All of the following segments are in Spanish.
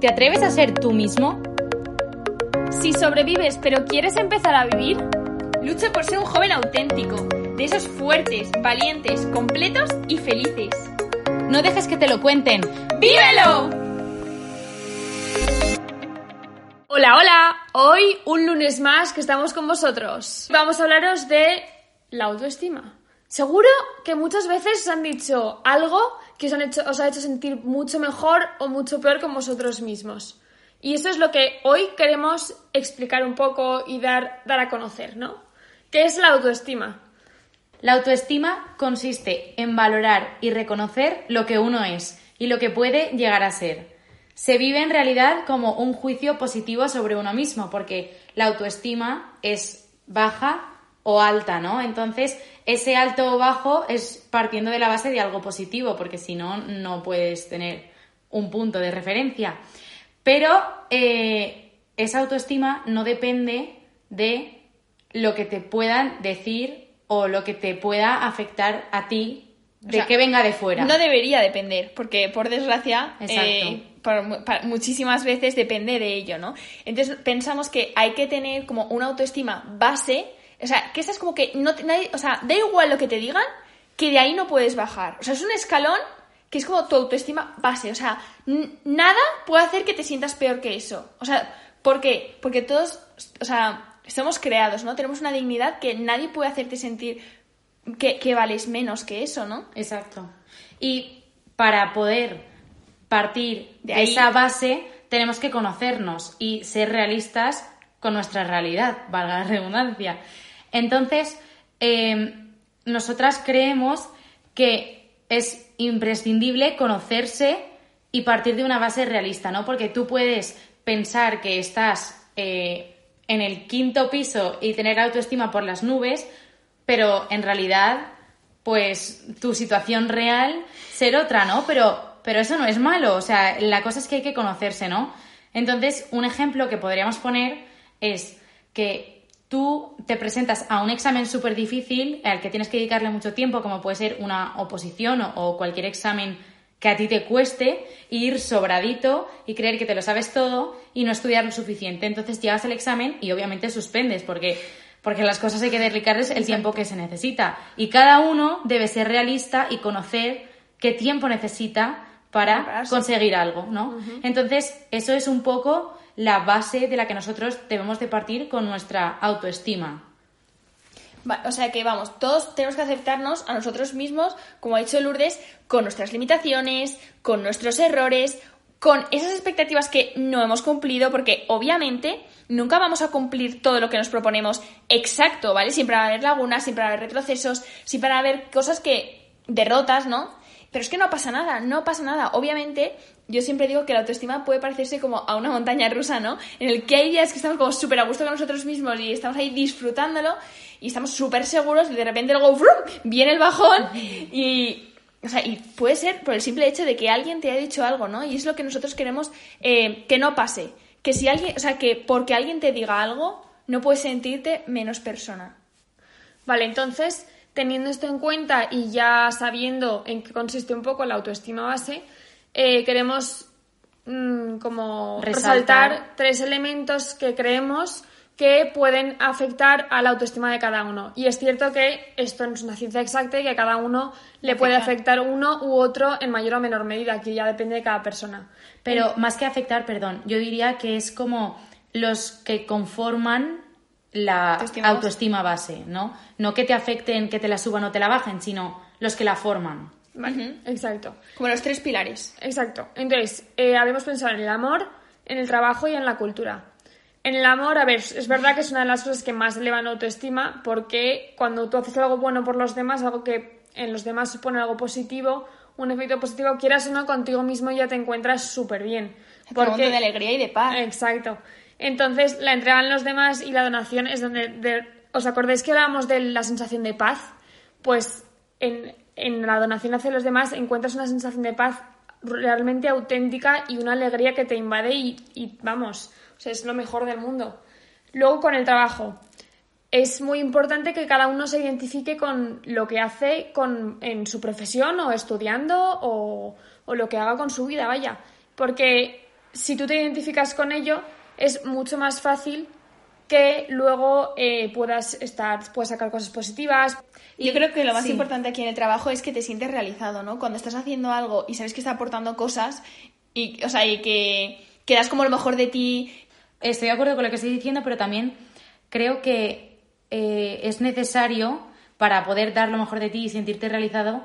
¿Te atreves a ser tú mismo? Si sobrevives pero quieres empezar a vivir, lucha por ser un joven auténtico, de esos fuertes, valientes, completos y felices. No dejes que te lo cuenten. ¡Vívelo! Hola, hola. Hoy un lunes más que estamos con vosotros. Vamos a hablaros de la autoestima. Seguro que muchas veces os han dicho algo que os, ha hecho sentir mucho mejor o mucho peor con vosotros mismos. Y eso es lo que hoy queremos explicar un poco y dar, dar a conocer, ¿no? ¿Qué es la autoestima? La autoestima consiste en valorar y reconocer lo que uno es y lo que puede llegar a ser. Se vive en realidad como un juicio positivo sobre uno mismo, porque la autoestima es baja o alta, ¿no? Entonces, ese alto o bajo es partiendo de la base de algo positivo, porque si no, no puedes tener un punto de referencia. Pero eh, esa autoestima no depende de lo que te puedan decir o lo que te pueda afectar a ti de que venga de fuera. No debería depender, porque por desgracia, eh, muchísimas veces depende de ello, ¿no? Entonces pensamos que hay que tener como una autoestima base o sea, que esa es como que no nadie, o sea, da igual lo que te digan, que de ahí no puedes bajar. O sea, es un escalón que es como tu autoestima base. O sea, nada puede hacer que te sientas peor que eso. O sea, ¿por qué? Porque todos, o sea, somos creados, ¿no? Tenemos una dignidad que nadie puede hacerte sentir que, que vales menos que eso, ¿no? Exacto. Y para poder partir de, esa base, tenemos que conocernos y ser realistas con nuestra realidad, valga la redundancia. Entonces, em, nosotras creemos que es imprescindible conocerse y partir de una base realista, ¿no? Porque tú puedes pensar que estás eh, en el quinto piso y tener autoestima por las nubes, pero en realidad, pues tu situación real ser otra, ¿no? Pero, pero eso no es malo, o sea, la cosa es que hay que conocerse, ¿no? Entonces, un ejemplo que podríamos poner es que tú te presentas a un examen súper difícil al que tienes que dedicarle mucho tiempo, como puede ser una oposición o, cualquier examen que a ti te cueste, ir sobradito y creer que te lo sabes todo y no estudiar lo suficiente. Entonces llegas al examen y obviamente suspendes porque, porque las cosas hay que dedicarles el tiempo que se necesita. Y cada uno debe ser realista y conocer qué tiempo necesita para conseguir algo, ¿no? Entonces, eso es un poco la base de la que nosotros debemos de partir con nuestra autoestima. o sea que vamos, todos tenemos que aceptarnos a nosotros mismos, como ha dicho Lourdes, con nuestras limitaciones, con nuestros errores, con esas expectativas que no hemos cumplido, porque obviamente nunca vamos a cumplir todo lo que nos proponemos exacto, ¿vale? Siempre va a haber lagunas, siempre va a haber retrocesos, siempre va a haber cosas que derrotas, ¿no? Pero es que no pasa nada, no pasa nada. Obviamente, yo siempre digo que la autoestima puede parecerse como a una montaña rusa, ¿no? En el que hay días que estamos como súper a gusto con nosotros mismos y estamos ahí disfrutándolo y estamos súper seguros y de repente luego ¡vrum! viene el bajón y... O sea, y puede ser por el simple hecho de que alguien te haya dicho algo, ¿no? Y es lo que nosotros queremos eh, que no pase. Que si alguien, o sea, que porque alguien te diga algo, no puedes sentirte menos persona. Vale, entonces Teniendo esto en cuenta y ya sabiendo en qué consiste un poco la autoestima base, eh, queremos mm, como resaltar. tres elementos que creemos que pueden afectar a la autoestima de cada uno. Y es cierto que esto no es una ciencia exacta y que a cada uno le puede afectar uno u otro en mayor o menor medida, que ya depende de cada persona. Pero más que afectar, perdón, yo diría que es como los que conforman la autoestima, base, ¿no? No que te afecten, que te la suban o te la bajen, sino los que la forman. Vale, exacto. Como los tres pilares. Exacto. Entonces, eh, habíamos pensado en el amor, en el trabajo y en la cultura. En el amor, a ver, es verdad que es una de las cosas que más elevan la autoestima, porque cuando tú haces algo bueno por los demás, algo que en los demás supone algo positivo, un efecto positivo, quieras o no, contigo mismo ya te encuentras súper bien. Porque... de alegría y de paz. Exacto. Entonces, la entrega en los demás y la donación es donde... ¿Os acordáis que hablábamos de la sensación de paz? Pues en, la donación hacia los demás encuentras una sensación de paz realmente auténtica y una alegría que te invade y, vamos, o es lo mejor del mundo. Luego con el trabajo. Es muy importante que cada uno se identifique con lo que hace con, en su profesión o estudiando o, o lo que haga con su vida, vaya. Porque si tú te identificas con ello, es mucho más fácil que luego eh, puedas estar, puedas sacar cosas positivas. Y yo creo que lo más importante aquí en el trabajo es que te sientes realizado, ¿no? Cuando estás haciendo algo y sabes que está aportando cosas y, o sea, y que, quedas como lo mejor de ti. Estoy de acuerdo con lo que estoy diciendo, pero también creo que eh, es necesario para poder dar lo mejor de ti y sentirte realizado,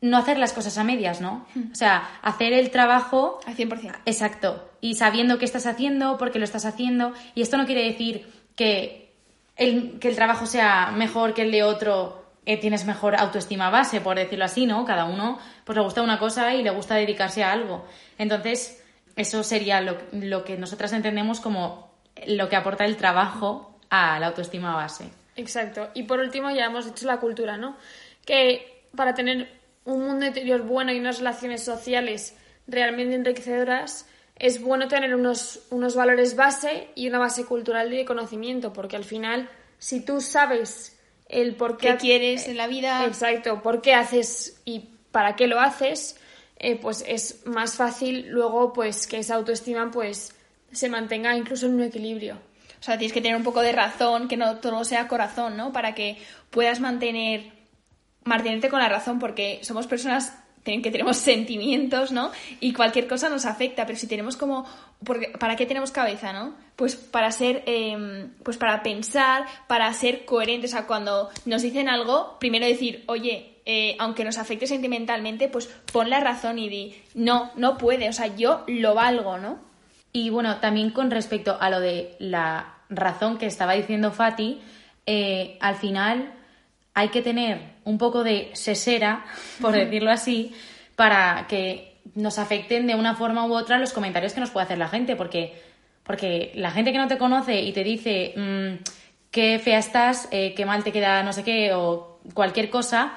no hacer las cosas a medias, ¿no? O sea, hacer el trabajo... Al 100%. Exacto. Y sabiendo qué estás haciendo, por qué lo estás haciendo. Y esto no quiere decir que el, que el trabajo sea mejor que el de otro, eh, tienes mejor autoestima base, por decirlo así, ¿no? Cada uno pues le gusta una cosa y le gusta dedicarse a algo. Entonces, eso sería lo, lo que nosotras entendemos como lo que aporta el trabajo a la autoestima base. Exacto. Y por último, ya hemos dicho la cultura, ¿no? Que para tener un mundo interior bueno y unas relaciones sociales realmente enriquecedoras, es bueno tener unos, unos valores base y una base cultural de conocimiento, porque al final, si tú sabes el por qué, quieres en la vida, exacto, por qué haces y para qué lo haces, eh, pues es más fácil luego pues que esa autoestima pues se mantenga incluso en un equilibrio. O sea, tienes que tener un poco de razón, que no todo sea corazón, ¿no? Para que puedas mantener mantenerte con la razón porque somos personas que tenemos sentimientos, ¿no? Y cualquier cosa nos afecta, pero si tenemos como, ¿para qué tenemos cabeza, no? Pues para ser, em, pues para pensar, para ser coherentes, o sea, cuando nos dicen algo, primero decir, oye, eh, aunque nos afecte sentimentalmente, pues pon la razón y di, no, no puede, o sea, yo lo valgo, ¿no? Y bueno, también con respecto a lo de la razón que estaba diciendo Fati, eh, al final hay que tener un poco de sesera, por decirlo así, para que nos afecten de una forma u otra los comentarios que nos puede hacer la gente, porque, porque la gente que no te conoce y te dice mm, qué fea estás, eh, qué mal te queda no sé qué o cualquier cosa,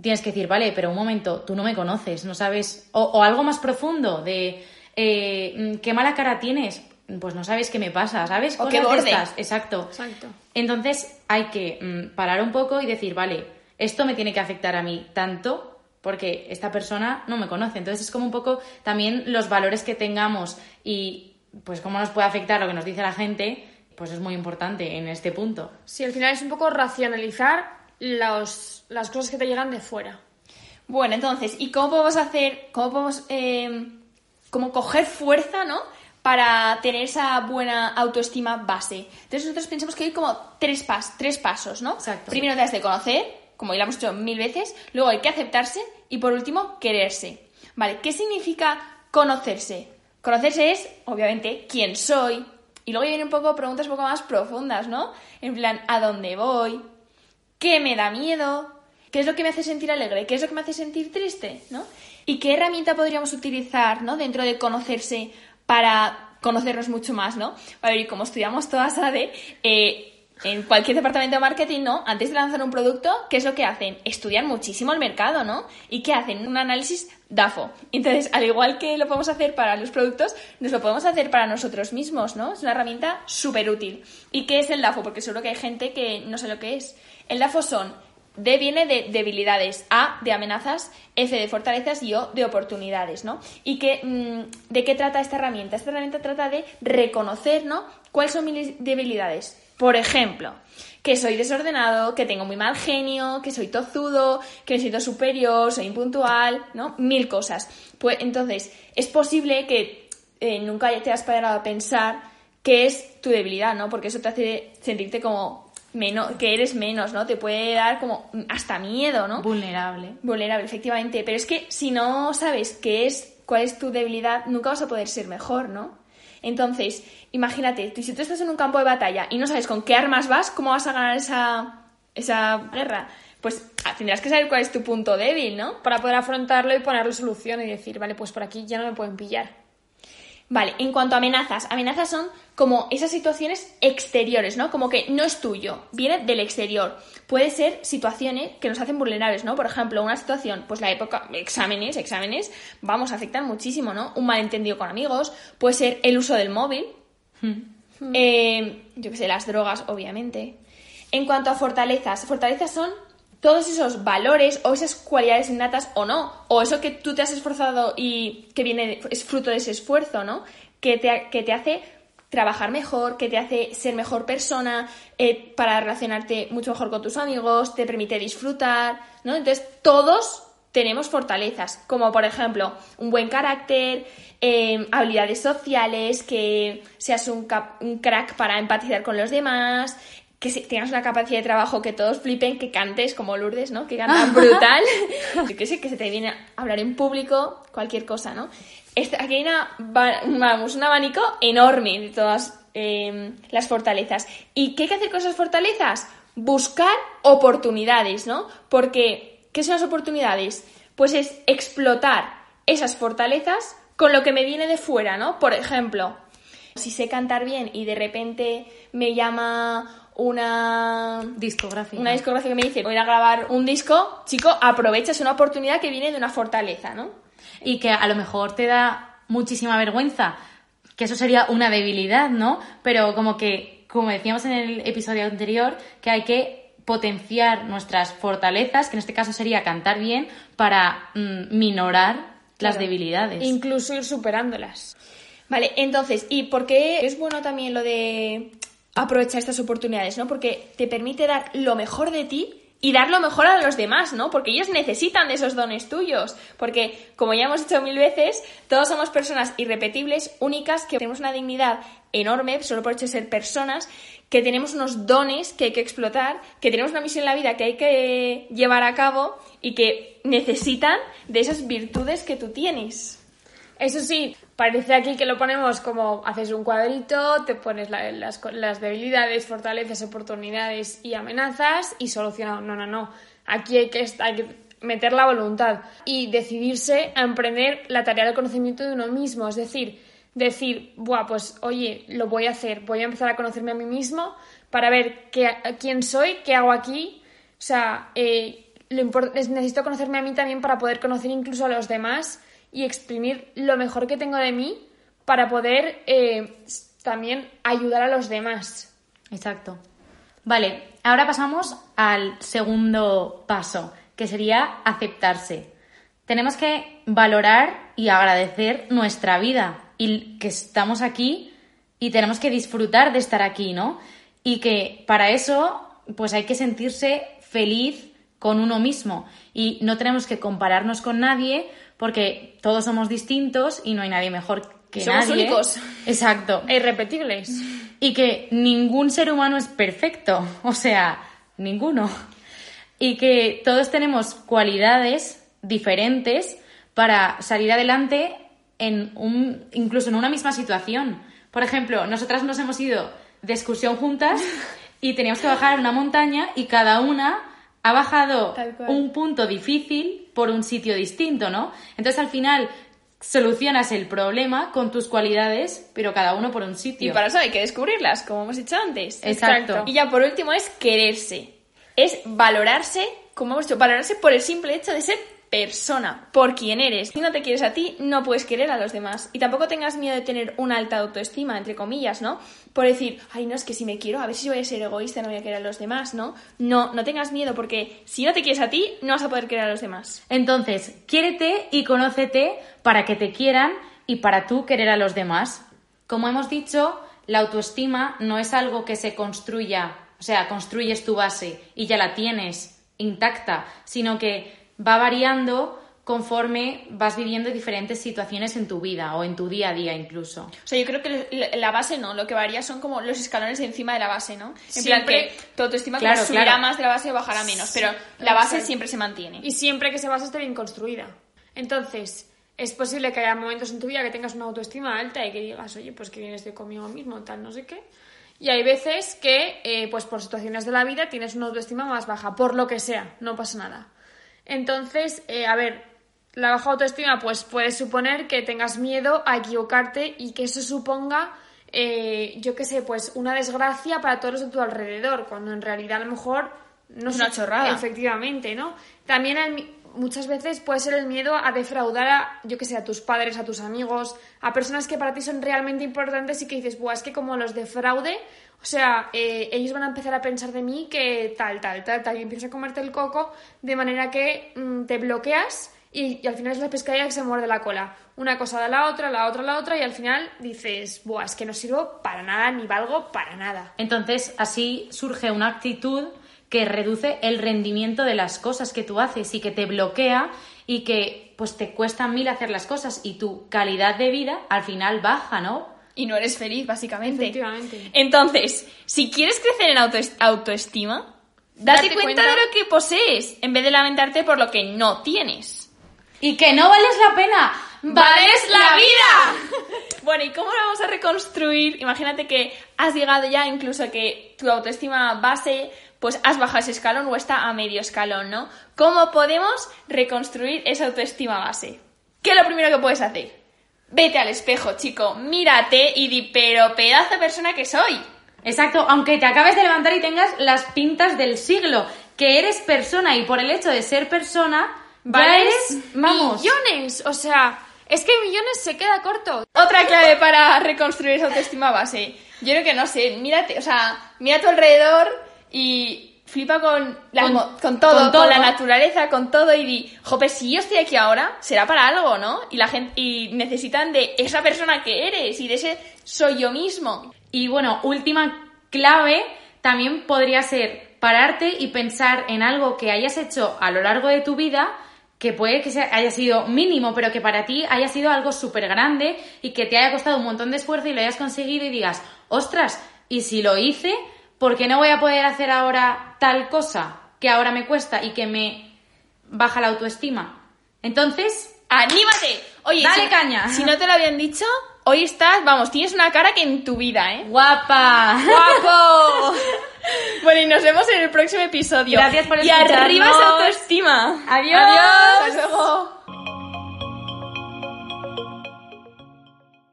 tienes que decir, vale, pero un momento, tú no me conoces, no sabes, o, algo más profundo de eh, mm, qué mala cara tienes, pues no sabes qué me pasa, ¿sabes? O qué borde. Exacto. Exacto. Entonces hay que mm, parar un poco y decir, vale, esto me tiene que afectar a mí tanto porque esta persona no me conoce. Entonces es como un poco también los valores que tengamos y pues cómo nos puede afectar lo que nos dice la gente, pues es muy importante en este punto. Sí, al final es un poco racionalizar los, las cosas que te llegan de fuera. Bueno, entonces, ¿y cómo podemos hacer, cómo podemos, eh, como coger fuerza, ¿no? Para tener esa buena autoestima base. Entonces nosotros pensamos que hay como tres, pas tres pasos, ¿no? Primero te has de conocer, como ya lo hemos dicho mil veces, luego hay que aceptarse y por último quererse. Vale, ¿qué significa conocerse? Conocerse es, obviamente, quién soy. Y luego vienen un poco preguntas un poco más profundas, ¿no? En plan, ¿a dónde voy? ¿Qué me da miedo? ¿Qué es lo que me hace sentir alegre? ¿Qué es lo que me hace sentir triste? ¿no? ¿Y qué herramienta podríamos utilizar ¿no? dentro de conocerse para conocernos mucho más, ¿no? A ver, y como estudiamos todas ADE, eh, en cualquier departamento de marketing, ¿no? Antes de lanzar un producto, ¿qué es lo que hacen? Estudian muchísimo el mercado, ¿no? ¿Y qué hacen? Un análisis DAFO. Entonces, al igual que lo podemos hacer para los productos, nos lo podemos hacer para nosotros mismos, ¿no? Es una herramienta súper útil. ¿Y qué es el DAFO? Porque seguro que hay gente que no sé lo que es. El DAFO son D viene de debilidades, A de amenazas, F de fortalezas y O de oportunidades, ¿no? ¿Y qué, mm, de qué trata esta herramienta? Esta herramienta trata de reconocer, ¿no? ¿Cuáles son mis debilidades? Por ejemplo, que soy desordenado, que tengo muy mal genio, que soy tozudo, que me siento superior, soy impuntual, ¿no? Mil cosas. Pues entonces, es posible que eh, nunca te has parado a pensar qué es tu debilidad, ¿no? Porque eso te hace sentirte como menos, que eres menos, ¿no? Te puede dar como hasta miedo, ¿no? Vulnerable. Vulnerable, efectivamente. Pero es que si no sabes qué es, cuál es tu debilidad, nunca vas a poder ser mejor, ¿no? Entonces, imagínate, si tú estás en un campo de batalla y no sabes con qué armas vas, ¿cómo vas a ganar esa, esa guerra? Pues ah, tendrás que saber cuál es tu punto débil, ¿no? Para poder afrontarlo y ponerle solución y decir, vale, pues por aquí ya no me pueden pillar. Vale, en cuanto a amenazas, amenazas son como esas situaciones exteriores, ¿no? Como que no es tuyo, viene del exterior. Puede ser situaciones que nos hacen vulnerables, ¿no? Por ejemplo, una situación, pues la época, exámenes, exámenes, vamos, a afectar muchísimo, ¿no? Un malentendido con amigos, puede ser el uso del móvil, hmm. eh, yo qué sé, las drogas, obviamente. En cuanto a fortalezas, fortalezas son todos esos valores o esas cualidades innatas o no, o eso que tú te has esforzado y que viene, es fruto de ese esfuerzo, ¿no? Que te, que te hace trabajar mejor, que te hace ser mejor persona, eh, para relacionarte mucho mejor con tus amigos, te permite disfrutar, ¿no? Entonces, todos tenemos fortalezas, como por ejemplo un buen carácter, eh, habilidades sociales, que seas un, crack para empatizar con los demás, que tengas una capacidad de trabajo que todos flipen, que cantes como Lourdes, ¿no? Que cantan brutal, que sé, que se te viene a hablar en público, cualquier cosa, ¿no? aquí hay una, vamos, un abanico enorme de todas em, las fortalezas. ¿Y qué hay que hacer con esas fortalezas? Buscar oportunidades, ¿no? Porque, ¿qué son las oportunidades? Pues es explotar esas fortalezas con lo que me viene de fuera, ¿no? Por ejemplo, si sé cantar bien y de repente me llama una discográfica. Una discográfica que me dice, voy a grabar un disco, chico, aprovechas una oportunidad que viene de una fortaleza, ¿no? Y que a lo mejor te da muchísima vergüenza, que eso sería una debilidad, ¿no? Pero como que, como decíamos en el episodio anterior, que hay que potenciar nuestras fortalezas, que en este caso sería cantar bien, para mm, minorar las debilidades. Incluso ir superándolas. Vale, entonces, ¿y por qué es bueno también lo de aprovechar estas oportunidades, ¿no? Porque te permite dar lo mejor de ti y dar lo mejor a los demás, ¿no? Porque ellos necesitan de esos dones tuyos. Porque, como ya hemos dicho mil veces, todos somos personas irrepetibles, únicas, que tenemos una dignidad enorme, solo por hecho de ser personas, que tenemos unos dones que hay que explotar, que tenemos una misión en la vida que hay que llevar a cabo y que necesitan de esas virtudes que tú tienes. Eso sí, parece aquí que lo ponemos como haces un cuadrito, te pones las, debilidades, fortalezas, oportunidades y amenazas y solucionado. No, no, no. Aquí hay que, hay que meter la voluntad y decidirse a emprender la tarea del conocimiento de uno mismo. Es decir, decir, Buah, pues oye, lo voy a hacer, voy a empezar a conocerme a mí mismo para ver qué, quién soy, qué hago aquí. O sea, eh, necesito conocerme a mí también para poder conocer incluso a los demás y exprimir lo mejor que tengo de mí para poder eh, también ayudar a los demás. Exacto. Vale, ahora pasamos al segundo paso, que sería aceptarse. Tenemos que valorar y agradecer nuestra vida y que estamos aquí y tenemos que disfrutar de estar aquí, ¿no? Y que para eso pues hay que sentirse feliz con uno mismo y no tenemos que compararnos con nadie porque todos somos distintos y no hay nadie mejor que somos nadie. únicos. Exacto. E irrepetibles. Y que ningún ser humano es perfecto, o sea, ninguno. Y que todos tenemos cualidades diferentes para salir adelante en un, incluso en una misma situación. Por ejemplo, nosotras nos hemos ido de excursión juntas y teníamos que bajar una montaña y cada una ha bajado un punto difícil por un sitio distinto, ¿no? Entonces al final solucionas el problema con tus cualidades, pero cada uno por un sitio. Y para eso hay que descubrirlas, como hemos dicho antes. Exacto. Y ya por último es quererse. Es valorarse, como hemos dicho, valorarse por el simple hecho de ser persona, por quien eres. Si no te quieres a ti, no puedes querer a los demás. Y tampoco tengas miedo de tener una alta autoestima, entre comillas, ¿no? Por decir, ay, no, es que si me quiero, a ver si voy a ser egoísta, no voy a querer a los demás, ¿no? No, no tengas miedo porque si no te quieres a ti, no vas a poder querer a los demás. Entonces, quiérete y conócete para que te quieran y para tú querer a los demás. Como hemos dicho, la autoestima no es algo que se construya, o sea, construyes tu base y ya la tienes intacta, sino que va variando conforme vas viviendo diferentes situaciones en tu vida o en tu día a día incluso. O sea, yo creo que la base no, lo que varía son como los escalones encima de la base, ¿no? En plan que tu autoestima claro, subirá más de la base o bajará menos, pero la base siempre se mantiene. Y siempre que esa base esté bien construida. Entonces, es posible que haya momentos en tu vida que tengas una autoestima alta y que digas, oye, pues que bien estoy conmigo mismo, tal, no sé qué. Y hay veces que, eh, pues por situaciones de la vida, tienes una autoestima más baja, por lo que sea, no pasa nada. Entonces, eh, a ver, la baja autoestima pues puede suponer que tengas miedo a equivocarte y que eso suponga, eh, yo qué sé, pues una desgracia para todos los de tu alrededor, cuando en realidad a lo mejor no es una chorrada. Efectivamente, ¿no? También muchas veces puede ser el miedo a defraudar a, yo que sé, a tus padres, a tus amigos, a personas que para ti son realmente importantes y que dices, Buah, es que como los defraude, o sea, eh, ellos van a empezar a pensar de mí que tal, tal, tal, tal, y empiezas a comerte el coco de manera que mm, te bloqueas y, al final es la pescadilla que se muerde la cola. Una cosa da la otra, la otra la otra, y al final dices, Buah, es que no sirvo para nada, ni valgo para nada. Entonces, así surge una actitud que reduce el rendimiento de las cosas que tú haces y que te bloquea y que pues te cuesta mil hacer las cosas y tu calidad de vida al final baja, ¿no? Y no eres feliz, básicamente. Efectivamente. Entonces, si quieres crecer en autoestima, date, cuenta, cuenta de lo que posees en vez de lamentarte por lo que no tienes. Y que no vales la pena, vales la vida. bueno, ¿y cómo lo vamos a reconstruir? Imagínate que has llegado ya incluso a que tu autoestima base pues has bajado ese escalón o está a medio escalón, ¿no? ¿Cómo podemos reconstruir esa autoestima base? ¿Qué es lo primero que puedes hacer? Vete al espejo, chico, mírate y di, pero pedazo de persona que soy. Exacto, aunque te acabes de levantar y tengas las pintas del siglo, que eres persona y por el hecho de ser persona, vales millones, o sea, es que millones se queda corto. Otra clave para reconstruir esa autoestima base. Yo creo que no sé, mírate, o sea, mira a tu alrededor y flipa con, con, todo, con, la naturaleza, con todo y di, jope, si yo estoy aquí ahora, será para algo, ¿no? Y la gente y necesitan de esa persona que eres y de ese soy yo mismo. Y bueno, última clave también podría ser pararte y pensar en algo que hayas hecho a lo largo de tu vida que puede que haya sido mínimo, pero que para ti haya sido algo súper grande y que te haya costado un montón de esfuerzo y lo hayas conseguido y digas, ostras, y si lo hice, ¿por qué no voy a poder hacer ahora tal cosa que ahora me cuesta y que me baja la autoestima? Entonces, ¡anímate! Oye, dale caña. Si no te lo habían dicho, hoy estás, vamos, tienes una cara que en tu vida, ¿eh? ¡Guapa! ¡Guapo! bueno, y nos vemos en el próximo episodio. Gracias por escucharnos. Y arriba esa autoestima. Adiós. Adiós. Hasta luego.